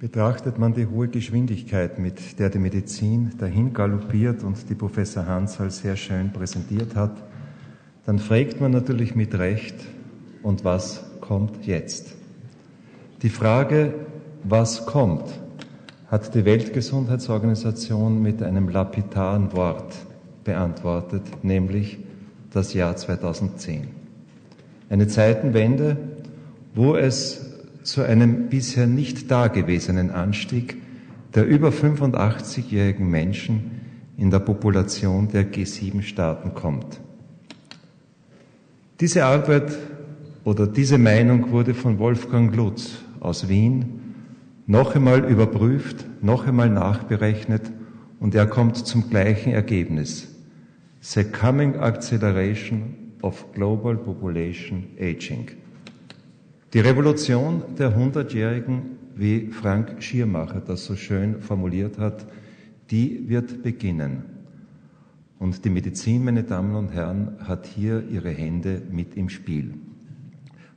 Betrachtet man die hohe Geschwindigkeit, mit der die Medizin dahin galoppiert und die Professor Hansal sehr schön präsentiert hat, dann fragt man natürlich mit Recht, und was kommt jetzt? Die Frage, was kommt, hat die Weltgesundheitsorganisation mit einem lapidaren Wort beantwortet, nämlich das Jahr 2010. Eine Zeitenwende, wo es zu einem bisher nicht dagewesenen Anstieg der über 85-jährigen Menschen in der Population der G7-Staaten kommt. Diese Arbeit oder diese Meinung wurde von Wolfgang Lutz aus Wien noch einmal überprüft, noch einmal nachberechnet und er kommt zum gleichen Ergebnis. The coming acceleration of global population aging. Die Revolution der Hundertjährigen, wie Frank Schiermacher das so schön formuliert hat, die wird beginnen. Und die Medizin, meine Damen und Herren, hat hier ihre Hände mit im Spiel.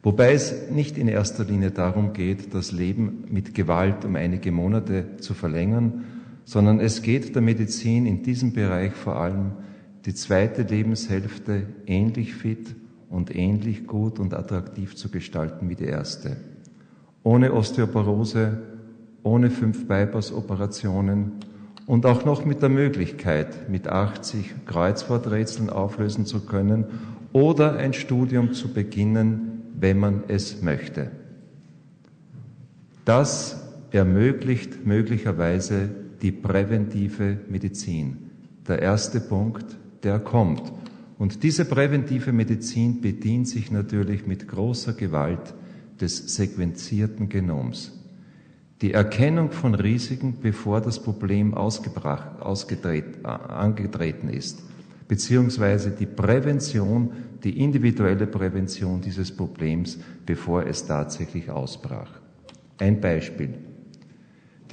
Wobei es nicht in erster Linie darum geht, das Leben mit Gewalt um einige Monate zu verlängern, sondern es geht der Medizin in diesem Bereich vor allem die zweite Lebenshälfte ähnlich fit und ähnlich gut und attraktiv zu gestalten wie die erste. Ohne Osteoporose, ohne fünf Bypass-Operationen und auch noch mit der Möglichkeit, mit 80 Kreuzworträtseln auflösen zu können oder ein Studium zu beginnen, wenn man es möchte. Das ermöglicht möglicherweise die präventive Medizin. Der erste Punkt, der kommt. Und diese präventive Medizin bedient sich natürlich mit großer Gewalt des sequenzierten Genoms. Die Erkennung von Risiken, bevor das Problem angetreten ist, beziehungsweise die Prävention, die individuelle Prävention dieses Problems, bevor es tatsächlich ausbrach. Ein Beispiel.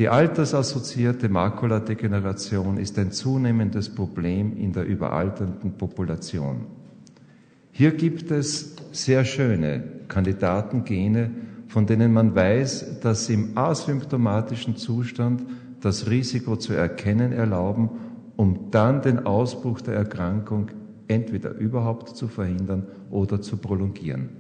Die altersassoziierte Makuladegeneration ist ein zunehmendes Problem in der überalternden Population. Hier gibt es sehr schöne Kandidatengene, von denen man weiß, dass sie im asymptomatischen Zustand das Risiko zu erkennen erlauben, um dann den Ausbruch der Erkrankung entweder überhaupt zu verhindern oder zu prolongieren.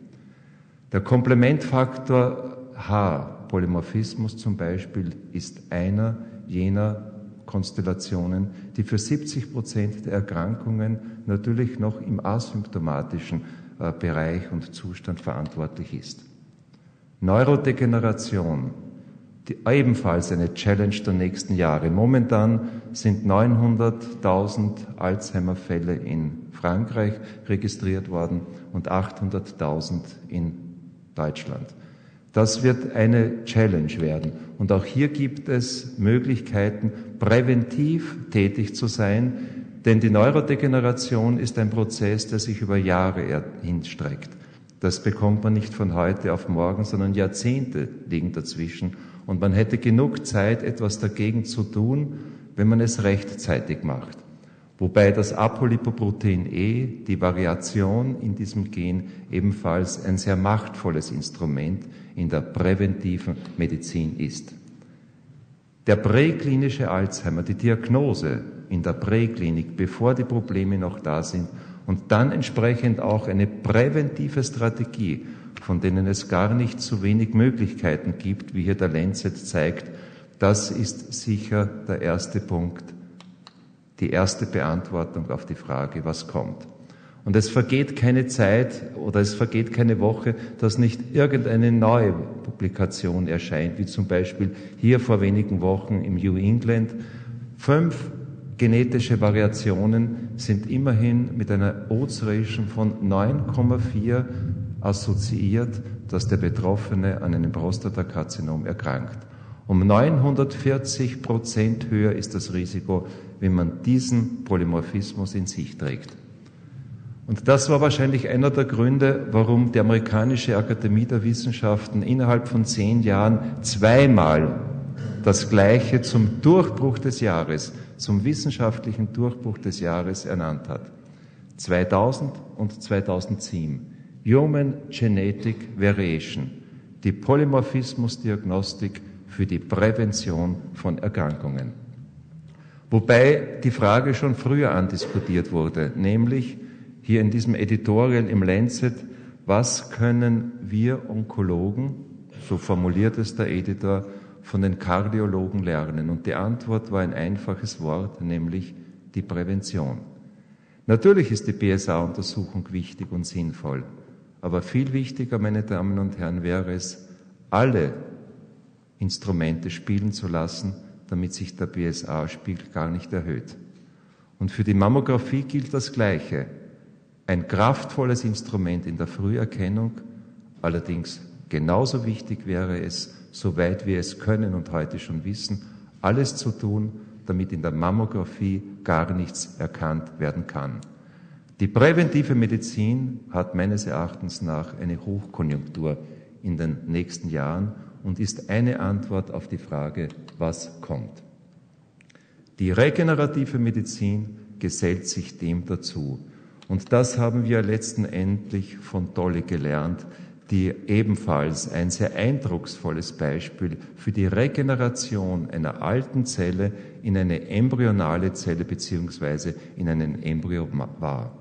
Der Komplementfaktor H Polymorphismus zum Beispiel ist einer jener Konstellationen, die für 70 Prozent der Erkrankungen natürlich noch im asymptomatischen äh, Bereich und Zustand verantwortlich ist. Neurodegeneration, die ebenfalls eine Challenge der nächsten Jahre. Momentan sind 900.000 Alzheimer-Fälle in Frankreich registriert worden und 800.000 in Deutschland. Das wird eine Challenge werden. Und auch hier gibt es Möglichkeiten, präventiv tätig zu sein, denn die Neurodegeneration ist ein Prozess, der sich über Jahre hinstreckt. Das bekommt man nicht von heute auf morgen, sondern Jahrzehnte liegen dazwischen. Und man hätte genug Zeit, etwas dagegen zu tun, wenn man es rechtzeitig macht. Wobei das Apolipoprotein E, die Variation in diesem Gen, ebenfalls ein sehr machtvolles Instrument in der präventiven Medizin ist. Der präklinische Alzheimer, die Diagnose in der Präklinik, bevor die Probleme noch da sind und dann entsprechend auch eine präventive Strategie, von denen es gar nicht so wenig Möglichkeiten gibt, wie hier der Lancet zeigt, das ist sicher der erste Punkt, die erste Beantwortung auf die Frage, was kommt. Und es vergeht keine Zeit oder es vergeht keine Woche, dass nicht irgendeine neue Publikation erscheint, wie zum Beispiel hier vor wenigen Wochen im New England. Fünf genetische Variationen sind immerhin mit einer Odds Ratio von 9,4 assoziiert, dass der Betroffene an einem Prostatakarzinom erkrankt. Um 940 Prozent höher ist das Risiko, wenn man diesen Polymorphismus in sich trägt. Und das war wahrscheinlich einer der Gründe, warum die amerikanische Akademie der Wissenschaften innerhalb von zehn Jahren zweimal das Gleiche zum Durchbruch des Jahres, zum wissenschaftlichen Durchbruch des Jahres ernannt hat. 2000 und 2007. Human Genetic Variation, die Polymorphismusdiagnostik für die Prävention von Erkrankungen. Wobei die Frage schon früher andiskutiert wurde, nämlich hier in diesem Editorial im Lancet, was können wir Onkologen, so formuliert es der Editor, von den Kardiologen lernen? Und die Antwort war ein einfaches Wort, nämlich die Prävention. Natürlich ist die PSA-Untersuchung wichtig und sinnvoll, aber viel wichtiger, meine Damen und Herren, wäre es, alle Instrumente spielen zu lassen, damit sich der PSA-Spiegel gar nicht erhöht. Und für die Mammographie gilt das Gleiche. Ein kraftvolles Instrument in der Früherkennung, allerdings genauso wichtig wäre es, soweit wir es können und heute schon wissen, alles zu tun, damit in der Mammographie gar nichts erkannt werden kann. Die präventive Medizin hat meines Erachtens nach eine Hochkonjunktur in den nächsten Jahren und ist eine Antwort auf die Frage, was kommt. Die regenerative Medizin gesellt sich dem dazu. Und das haben wir letztendlich von Tolle gelernt, die ebenfalls ein sehr eindrucksvolles Beispiel für die Regeneration einer alten Zelle in eine embryonale Zelle beziehungsweise in einen Embryo war.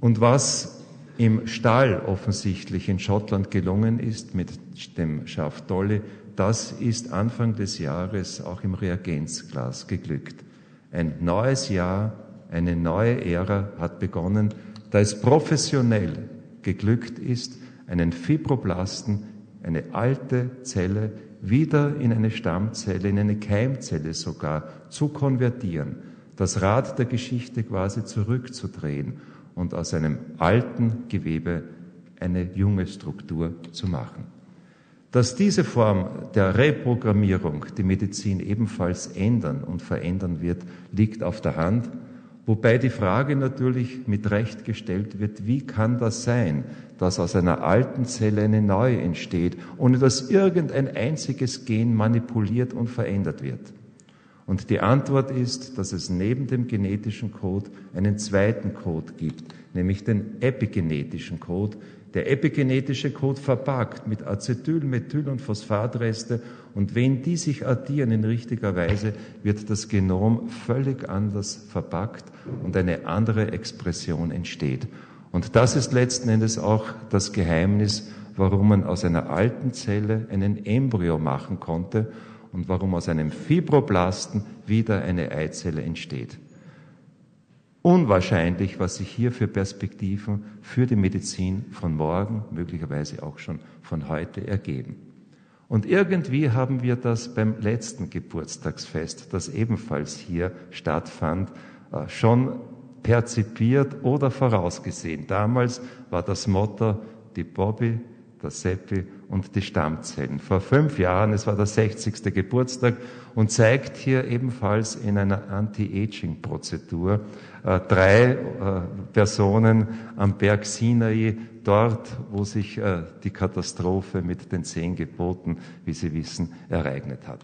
Und was im Stall offensichtlich in Schottland gelungen ist mit dem Schaf Dolly, das ist Anfang des Jahres auch im Reagenzglas geglückt. Ein neues Jahr, eine neue Ära hat begonnen, da es professionell geglückt ist, einen Fibroblasten, eine alte Zelle, wieder in eine Stammzelle, in eine Keimzelle sogar zu konvertieren, das Rad der Geschichte quasi zurückzudrehen und aus einem alten Gewebe eine junge Struktur zu machen. Dass diese Form der Reprogrammierung die Medizin ebenfalls ändern und verändern wird, liegt auf der Hand, wobei die Frage natürlich mit Recht gestellt wird, wie kann das sein, dass aus einer alten Zelle eine neue entsteht, ohne dass irgendein einziges Gen manipuliert und verändert wird. Und die Antwort ist, dass es neben dem genetischen Code einen zweiten Code gibt, nämlich den epigenetischen Code. Der epigenetische Code verpackt mit Acetyl, Methyl und Phosphatreste und wenn die sich addieren in richtiger Weise, wird das Genom völlig anders verpackt und eine andere Expression entsteht. Und das ist letzten Endes auch das Geheimnis, warum man aus einer alten Zelle einen Embryo machen konnte und warum aus einem Fibroblasten wieder eine Eizelle entsteht. Unwahrscheinlich, was sich hier für Perspektiven für die Medizin von morgen, möglicherweise auch schon von heute ergeben. Und irgendwie haben wir das beim letzten Geburtstagsfest, das ebenfalls hier stattfand, äh, schon perzipiert oder vorausgesehen. Damals war das Motto, die Bobby, der Seppi und die Stammzellen. Vor fünf Jahren, es war der 60. Geburtstag und zeigt hier ebenfalls in einer Anti-Aging-Prozedur äh, drei äh, Personen am Berg Sinai, dort, wo sich äh, die Katastrophe mit den zehn Geboten, wie Sie wissen, ereignet hat.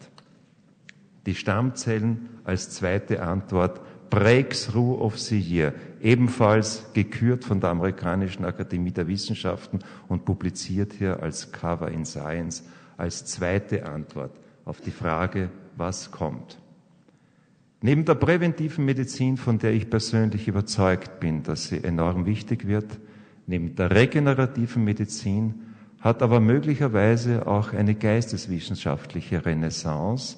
Die Stammzellen als zweite Antwort Breakthrough of the Year, ebenfalls gekürt von der amerikanischen Akademie der Wissenschaften und publiziert hier als Cover in Science als zweite Antwort auf die Frage, was kommt. Neben der präventiven Medizin, von der ich persönlich überzeugt bin, dass sie enorm wichtig wird, neben der regenerativen Medizin hat aber möglicherweise auch eine geisteswissenschaftliche Renaissance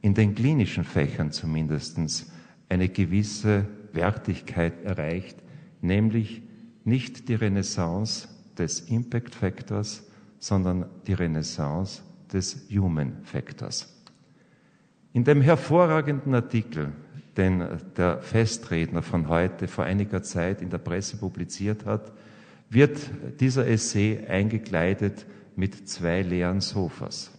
in den klinischen Fächern zumindestens eine gewisse Wertigkeit erreicht, nämlich nicht die Renaissance des Impact Factors, sondern die Renaissance des Human Factors. In dem hervorragenden Artikel, den der Festredner von heute vor einiger Zeit in der Presse publiziert hat, wird dieser Essay eingekleidet mit zwei leeren Sofas.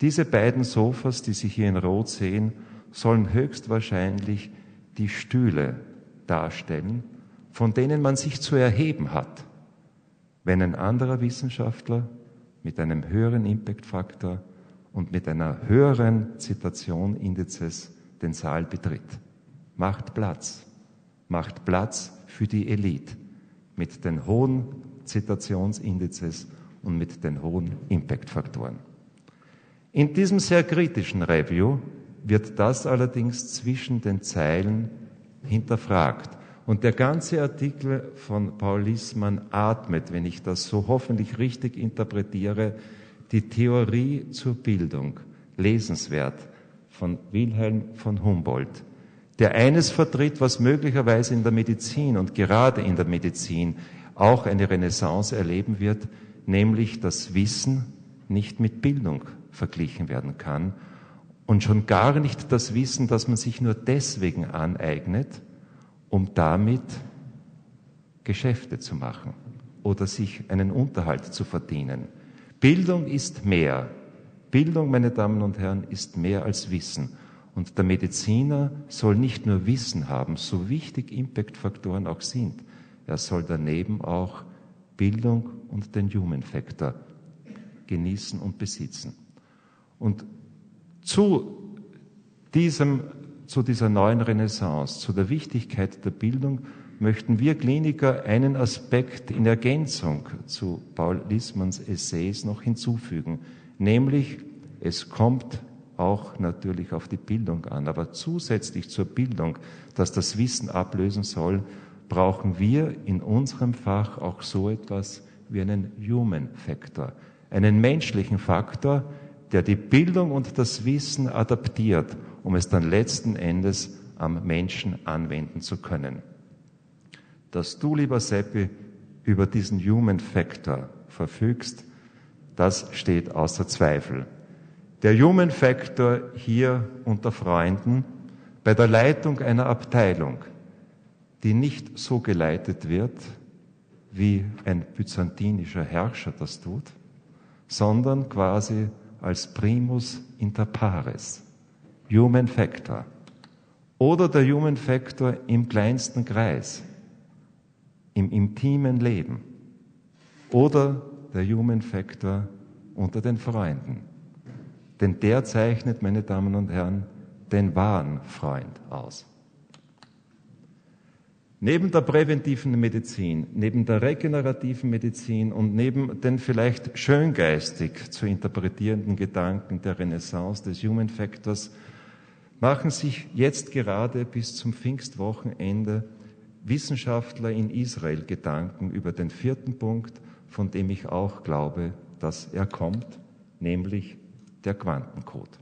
Diese beiden Sofas, die Sie hier in Rot sehen, sollen höchstwahrscheinlich die Stühle darstellen, von denen man sich zu erheben hat, wenn ein anderer Wissenschaftler mit einem höheren Impact-Faktor und mit einer höheren Zitation-Indizes den Saal betritt. Macht Platz. Macht Platz für die Elite mit den hohen Zitationsindizes und mit den hohen Impact-Faktoren. In diesem sehr kritischen Review wird das allerdings zwischen den Zeilen hinterfragt. Und der ganze Artikel von Paul Lissmann atmet, wenn ich das so hoffentlich richtig interpretiere, die Theorie zur Bildung, lesenswert, von Wilhelm von Humboldt, der eines vertritt, was möglicherweise in der Medizin und gerade in der Medizin auch eine Renaissance erleben wird, nämlich dass Wissen nicht mit Bildung verglichen werden kann und schon gar nicht das Wissen, das man sich nur deswegen aneignet, um damit Geschäfte zu machen oder sich einen Unterhalt zu verdienen. Bildung ist mehr. Bildung, meine Damen und Herren, ist mehr als Wissen. Und der Mediziner soll nicht nur Wissen haben, so wichtig Impact-Faktoren auch sind. Er soll daneben auch Bildung und den Human Factor genießen und besitzen. Und zu diesem, zu dieser neuen Renaissance, zu der Wichtigkeit der Bildung möchten wir Kliniker einen Aspekt in Ergänzung zu Paul Lissmanns Essays noch hinzufügen, nämlich es kommt auch natürlich auf die Bildung an, aber zusätzlich zur Bildung, dass das Wissen ablösen soll, brauchen wir in unserem Fach auch so etwas wie einen Human Factor, einen menschlichen Faktor, der die Bildung und das Wissen adaptiert, um es dann letzten Endes am Menschen anwenden zu können. Dass du, lieber Seppi, über diesen Human Factor verfügst, das steht außer Zweifel. Der Human Factor hier unter Freunden bei der Leitung einer Abteilung, die nicht so geleitet wird, wie ein byzantinischer Herrscher das tut, sondern quasi als primus inter pares, Human Factor. Oder der Human Factor im kleinsten Kreis, im intimen Leben. Oder der Human Factor unter den Freunden. Denn der zeichnet, meine Damen und Herren, den wahren Freund aus. Neben der präventiven Medizin, neben der regenerativen Medizin und neben den vielleicht schöngeistig zu interpretierenden Gedanken der Renaissance des Human Factors machen sich jetzt gerade bis zum Pfingstwochenende Wissenschaftler in Israel Gedanken über den vierten Punkt, von dem ich auch glaube, dass er kommt, nämlich der Quantencode.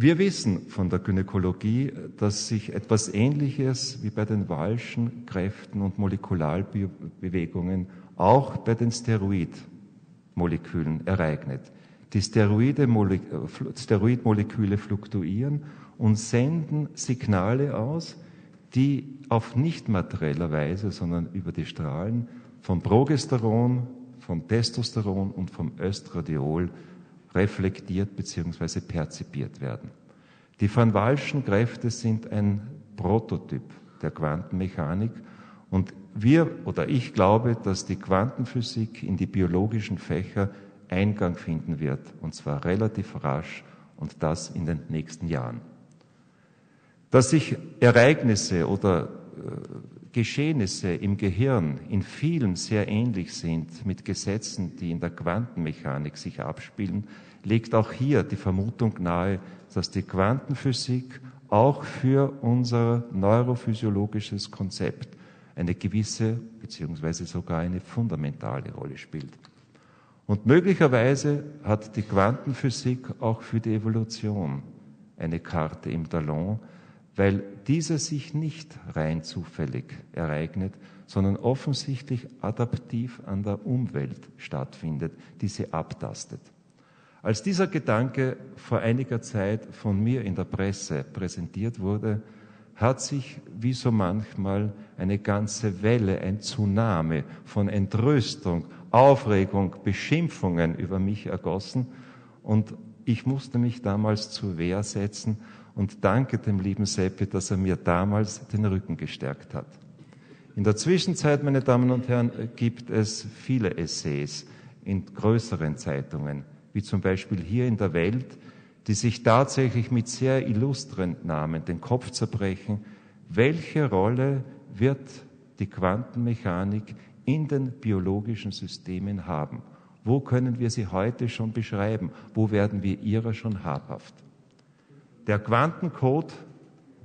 Wir wissen von der Gynäkologie, dass sich etwas Ähnliches wie bei den Walschen Kräften und Molekularbewegungen auch bei den Steroidmolekülen ereignet. Die Steroidmoleküle fluktuieren und senden Signale aus, die auf nicht materieller Weise, sondern über die Strahlen vom Progesteron, vom Testosteron und vom Östradiol reflektiert bzw. perzipiert werden. Die Van Walschen Kräfte sind ein Prototyp der Quantenmechanik und wir oder ich glaube, dass die Quantenphysik in die biologischen Fächer Eingang finden wird und zwar relativ rasch und das in den nächsten Jahren. Dass sich Ereignisse oder äh, Geschehnisse im Gehirn in vielen sehr ähnlich sind mit Gesetzen, die in der Quantenmechanik sich abspielen, legt auch hier die Vermutung nahe, dass die Quantenphysik auch für unser neurophysiologisches Konzept eine gewisse beziehungsweise sogar eine fundamentale Rolle spielt. Und möglicherweise hat die Quantenphysik auch für die Evolution eine Karte im Talon, weil diese sich nicht rein zufällig ereignet, sondern offensichtlich adaptiv an der Umwelt stattfindet, die sie abtastet. Als dieser Gedanke vor einiger Zeit von mir in der Presse präsentiert wurde, hat sich wie so manchmal eine ganze Welle, ein Tsunami von Entrüstung, Aufregung, Beschimpfungen über mich ergossen und ich musste mich damals zur Wehr setzen und danke dem lieben Seppi, dass er mir damals den Rücken gestärkt hat. In der Zwischenzeit, meine Damen und Herren, gibt es viele Essays in größeren Zeitungen, wie zum Beispiel hier in der Welt, die sich tatsächlich mit sehr illustren Namen den Kopf zerbrechen, welche Rolle wird die Quantenmechanik in den biologischen Systemen haben? Wo können wir sie heute schon beschreiben? Wo werden wir ihrer schon habhaft? Der Quantencode,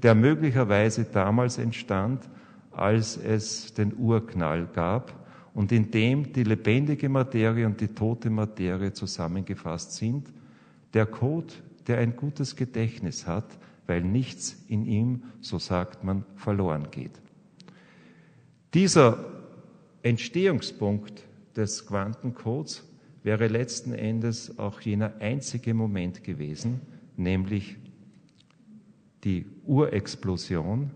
der möglicherweise damals entstand, als es den Urknall gab und in dem die lebendige Materie und die tote Materie zusammengefasst sind, der Code, der ein gutes Gedächtnis hat, weil nichts in ihm, so sagt man, verloren geht. Dieser Entstehungspunkt des Quantencodes wäre letzten Endes auch jener einzige Moment gewesen, nämlich die Urexplosion,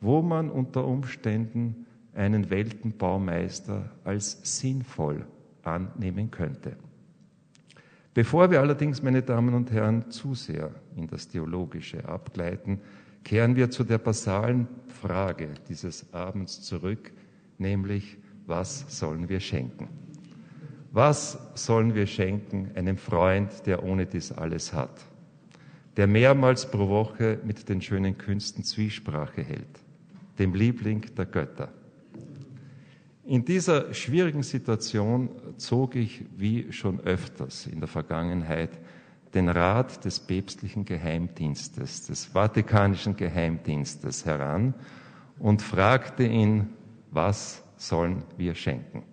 wo man unter Umständen einen Weltenbaumeister als sinnvoll annehmen könnte. Bevor wir allerdings, meine Damen und Herren, zu sehr in das Theologische abgleiten, kehren wir zu der basalen Frage dieses Abends zurück, nämlich, was sollen wir schenken? Was sollen wir schenken einem Freund, der ohne dies alles hat? Der mehrmals pro Woche mit den schönen Künsten Zwiesprache hält, dem Liebling der Götter. In dieser schwierigen Situation zog ich, wie schon öfters in der Vergangenheit, den Rat des päpstlichen Geheimdienstes, des Vatikanischen Geheimdienstes heran und fragte ihn, was sollen wir schenken?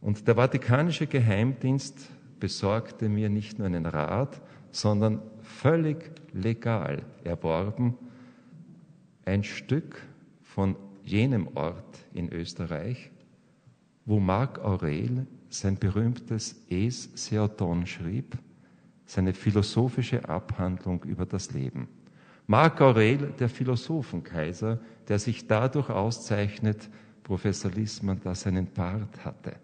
Und der Vatikanische Geheimdienst besorgte mir nicht nur einen Rat, sondern völlig legal erworben ein Stück von jenem Ort in Österreich, wo Marc Aurel sein berühmtes Es Seoton schrieb, seine philosophische Abhandlung über das Leben. Marc Aurel, der Philosophenkaiser, der sich dadurch auszeichnet, Professor Lissmann, dass er einen Bart hatte.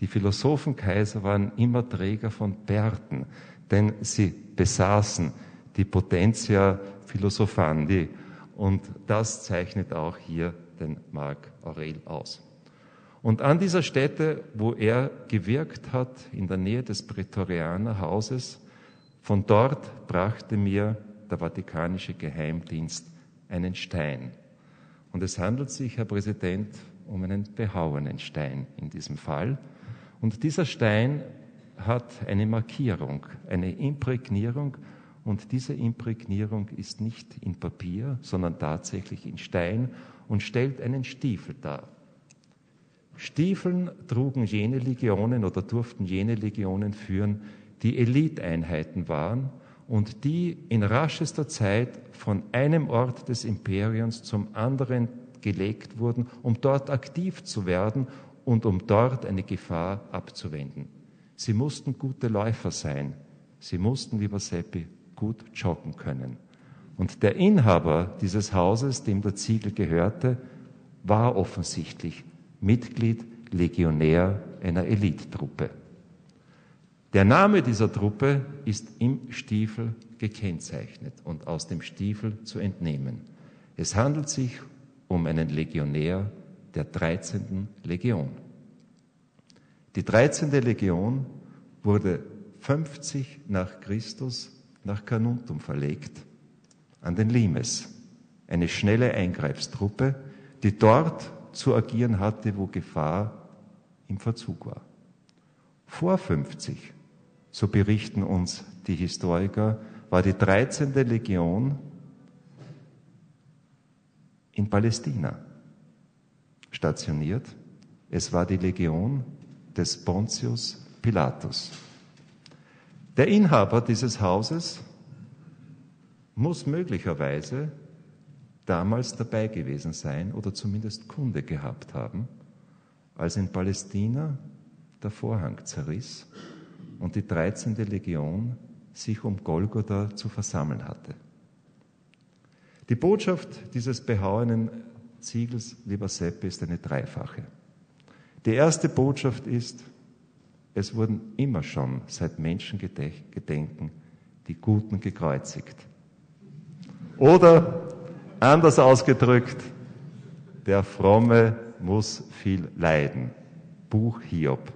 Die Philosophenkaiser waren immer Träger von Bärten, denn sie besaßen die Potentia Philosophandi und das zeichnet auch hier den Marc Aurel aus. Und an dieser Stätte, wo er gewirkt hat, in der Nähe des Prätorianerhauses, von dort brachte mir der Vatikanische Geheimdienst einen Stein. Und es handelt sich, Herr Präsident, um einen behauenen Stein in diesem Fall. Und dieser Stein hat eine Markierung, eine Imprägnierung. Und diese Imprägnierung ist nicht in Papier, sondern tatsächlich in Stein und stellt einen Stiefel dar. Stiefeln trugen jene Legionen oder durften jene Legionen führen, die Eliteinheiten waren und die in raschester Zeit von einem Ort des Imperiums zum anderen gelegt wurden, um dort aktiv zu werden und um dort eine Gefahr abzuwenden. Sie mussten gute Läufer sein. Sie mussten, lieber Seppi, gut joggen können. Und der Inhaber dieses Hauses, dem der Ziegel gehörte, war offensichtlich Mitglied, Legionär einer Elittruppe. Der Name dieser Truppe ist im Stiefel gekennzeichnet und aus dem Stiefel zu entnehmen. Es handelt sich um einen Legionär der 13. Legion. Die 13. Legion wurde 50 nach Christus nach Carnuntum verlegt an den Limes, eine schnelle Eingreifstruppe, die dort zu agieren hatte, wo Gefahr im Verzug war. Vor 50, so berichten uns die Historiker, war die 13. Legion in Palästina stationiert. Es war die Legion des Pontius Pilatus. Der Inhaber dieses Hauses muss möglicherweise damals dabei gewesen sein oder zumindest Kunde gehabt haben, als in Palästina der Vorhang zerriss und die 13. Legion sich um Golgotha zu versammeln hatte. Die Botschaft dieses behauenen Ziegels, lieber Seppe, ist eine dreifache. Die erste Botschaft ist, es wurden immer schon seit Menschengedenken die Guten gekreuzigt. Oder anders ausgedrückt, der Fromme muss viel leiden. Buch Hiob.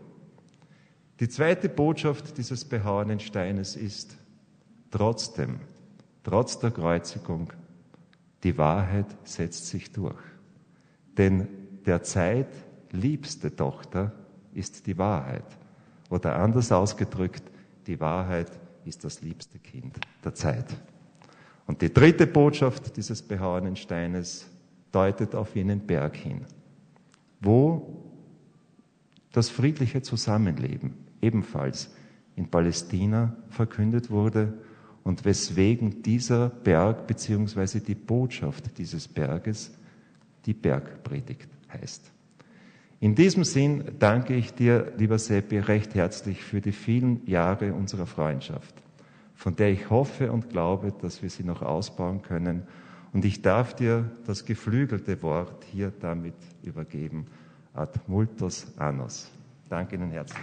Die zweite Botschaft dieses behauenen Steines ist, trotzdem, trotz der Kreuzigung, die Wahrheit setzt sich durch. Denn der Zeit liebste Tochter ist die Wahrheit. Oder anders ausgedrückt, die Wahrheit ist das liebste Kind der Zeit. Und die dritte Botschaft dieses behauenen Steines deutet auf jenen Berg hin, wo das friedliche Zusammenleben ebenfalls in Palästina verkündet wurde und weswegen dieser Berg bzw. die Botschaft dieses Berges die Bergpredigt heißt. In diesem Sinn danke ich dir, lieber Seppi, recht herzlich für die vielen Jahre unserer Freundschaft, von der ich hoffe und glaube, dass wir sie noch ausbauen können. Und ich darf dir das geflügelte Wort hier damit übergeben. Ad multos annos. Danke Ihnen herzlich.